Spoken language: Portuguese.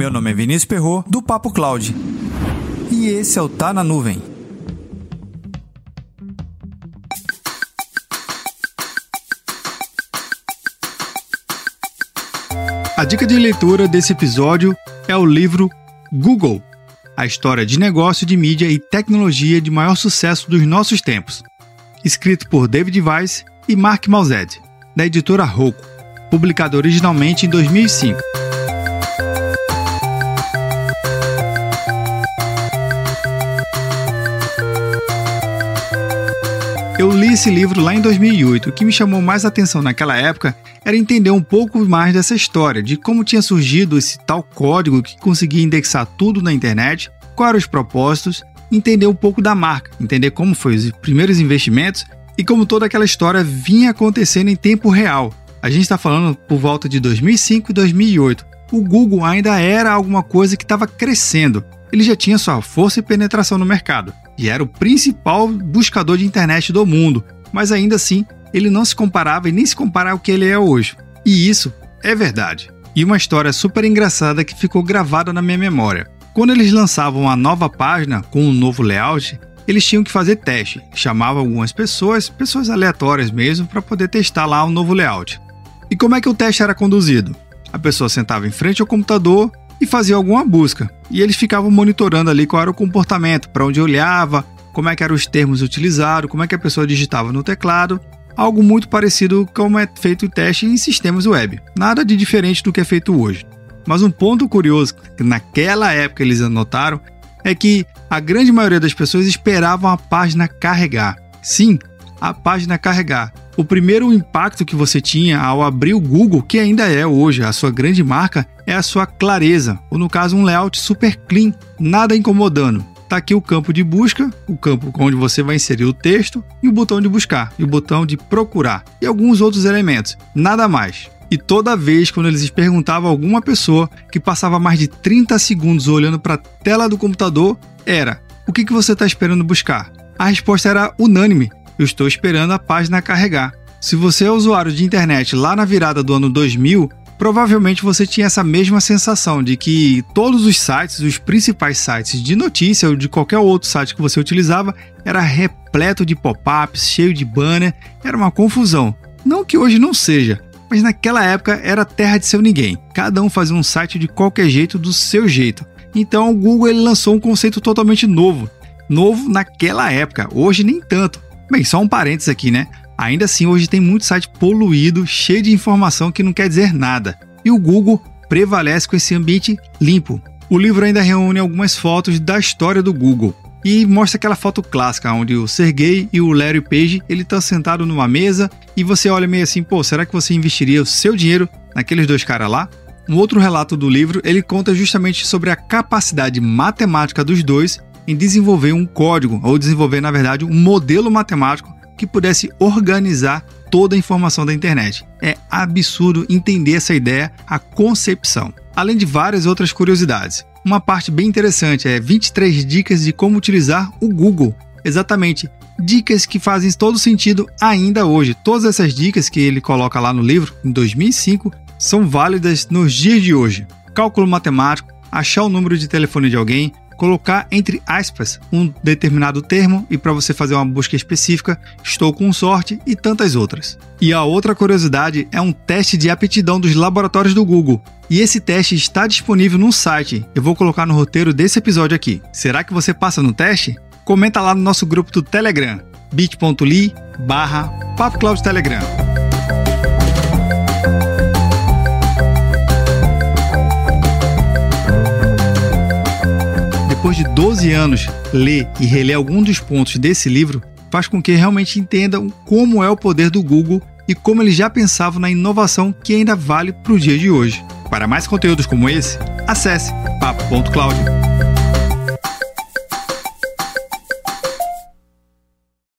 Meu nome é Vinícius Perro do Papo Cloud. E esse é o Tá na Nuvem. A dica de leitura desse episódio é o livro Google, a história de negócio de mídia e tecnologia de maior sucesso dos nossos tempos, escrito por David Weiss e Mark Maused, da editora Roku, publicado originalmente em 2005. Eu li esse livro lá em 2008. O que me chamou mais atenção naquela época era entender um pouco mais dessa história, de como tinha surgido esse tal código que conseguia indexar tudo na internet, quais eram os propósitos, entender um pouco da marca, entender como foram os primeiros investimentos e como toda aquela história vinha acontecendo em tempo real. A gente está falando por volta de 2005 e 2008. O Google ainda era alguma coisa que estava crescendo. Ele já tinha sua força e penetração no mercado e era o principal buscador de internet do mundo, mas ainda assim ele não se comparava e nem se compara ao que ele é hoje. E isso é verdade. E uma história super engraçada que ficou gravada na minha memória. Quando eles lançavam uma nova página com um novo layout, eles tinham que fazer teste. Chamavam algumas pessoas, pessoas aleatórias mesmo, para poder testar lá o um novo layout. E como é que o teste era conduzido? A pessoa sentava em frente ao computador e fazia alguma busca. E eles ficavam monitorando ali qual era o comportamento, para onde olhava, como é que eram os termos utilizados, como é que a pessoa digitava no teclado, algo muito parecido como é feito o teste em sistemas web. Nada de diferente do que é feito hoje. Mas um ponto curioso que naquela época eles anotaram é que a grande maioria das pessoas esperavam a página carregar. Sim, a página carregar. O primeiro impacto que você tinha ao abrir o Google, que ainda é hoje a sua grande marca, é a sua clareza, ou no caso um layout super clean, nada incomodando. Tá aqui o campo de busca, o campo onde você vai inserir o texto e o botão de buscar e o botão de procurar e alguns outros elementos, nada mais. E toda vez quando eles perguntavam a alguma pessoa que passava mais de 30 segundos olhando para a tela do computador, era: "O que, que você está esperando buscar?" A resposta era unânime: "Eu estou esperando a página carregar." Se você é usuário de internet lá na virada do ano 2000, provavelmente você tinha essa mesma sensação de que todos os sites, os principais sites de notícia ou de qualquer outro site que você utilizava, era repleto de pop-ups, cheio de banner, era uma confusão. Não que hoje não seja, mas naquela época era terra de seu ninguém. Cada um fazia um site de qualquer jeito, do seu jeito. Então o Google ele lançou um conceito totalmente novo. Novo naquela época, hoje nem tanto. Bem, só um parênteses aqui, né? Ainda assim, hoje tem muito site poluído, cheio de informação que não quer dizer nada. E o Google prevalece com esse ambiente limpo. O livro ainda reúne algumas fotos da história do Google e mostra aquela foto clássica onde o Sergey e o Larry Page ele estão sentados numa mesa e você olha meio assim, pô, será que você investiria o seu dinheiro naqueles dois caras lá? Um outro relato do livro ele conta justamente sobre a capacidade matemática dos dois em desenvolver um código ou desenvolver na verdade um modelo matemático que pudesse organizar toda a informação da internet. É absurdo entender essa ideia, a concepção, além de várias outras curiosidades. Uma parte bem interessante é 23 dicas de como utilizar o Google. Exatamente, dicas que fazem todo sentido ainda hoje. Todas essas dicas que ele coloca lá no livro, em 2005, são válidas nos dias de hoje. Cálculo matemático, achar o número de telefone de alguém, colocar entre aspas um determinado termo e para você fazer uma busca específica, estou com sorte e tantas outras. E a outra curiosidade é um teste de aptidão dos laboratórios do Google. E esse teste está disponível no site. Eu vou colocar no roteiro desse episódio aqui. Será que você passa no teste? Comenta lá no nosso grupo do Telegram, bit.ly barra Telegram. 12 anos, ler e reler algum dos pontos desse livro faz com que realmente entendam como é o poder do Google e como eles já pensavam na inovação que ainda vale para o dia de hoje. Para mais conteúdos como esse, acesse papo.cloud.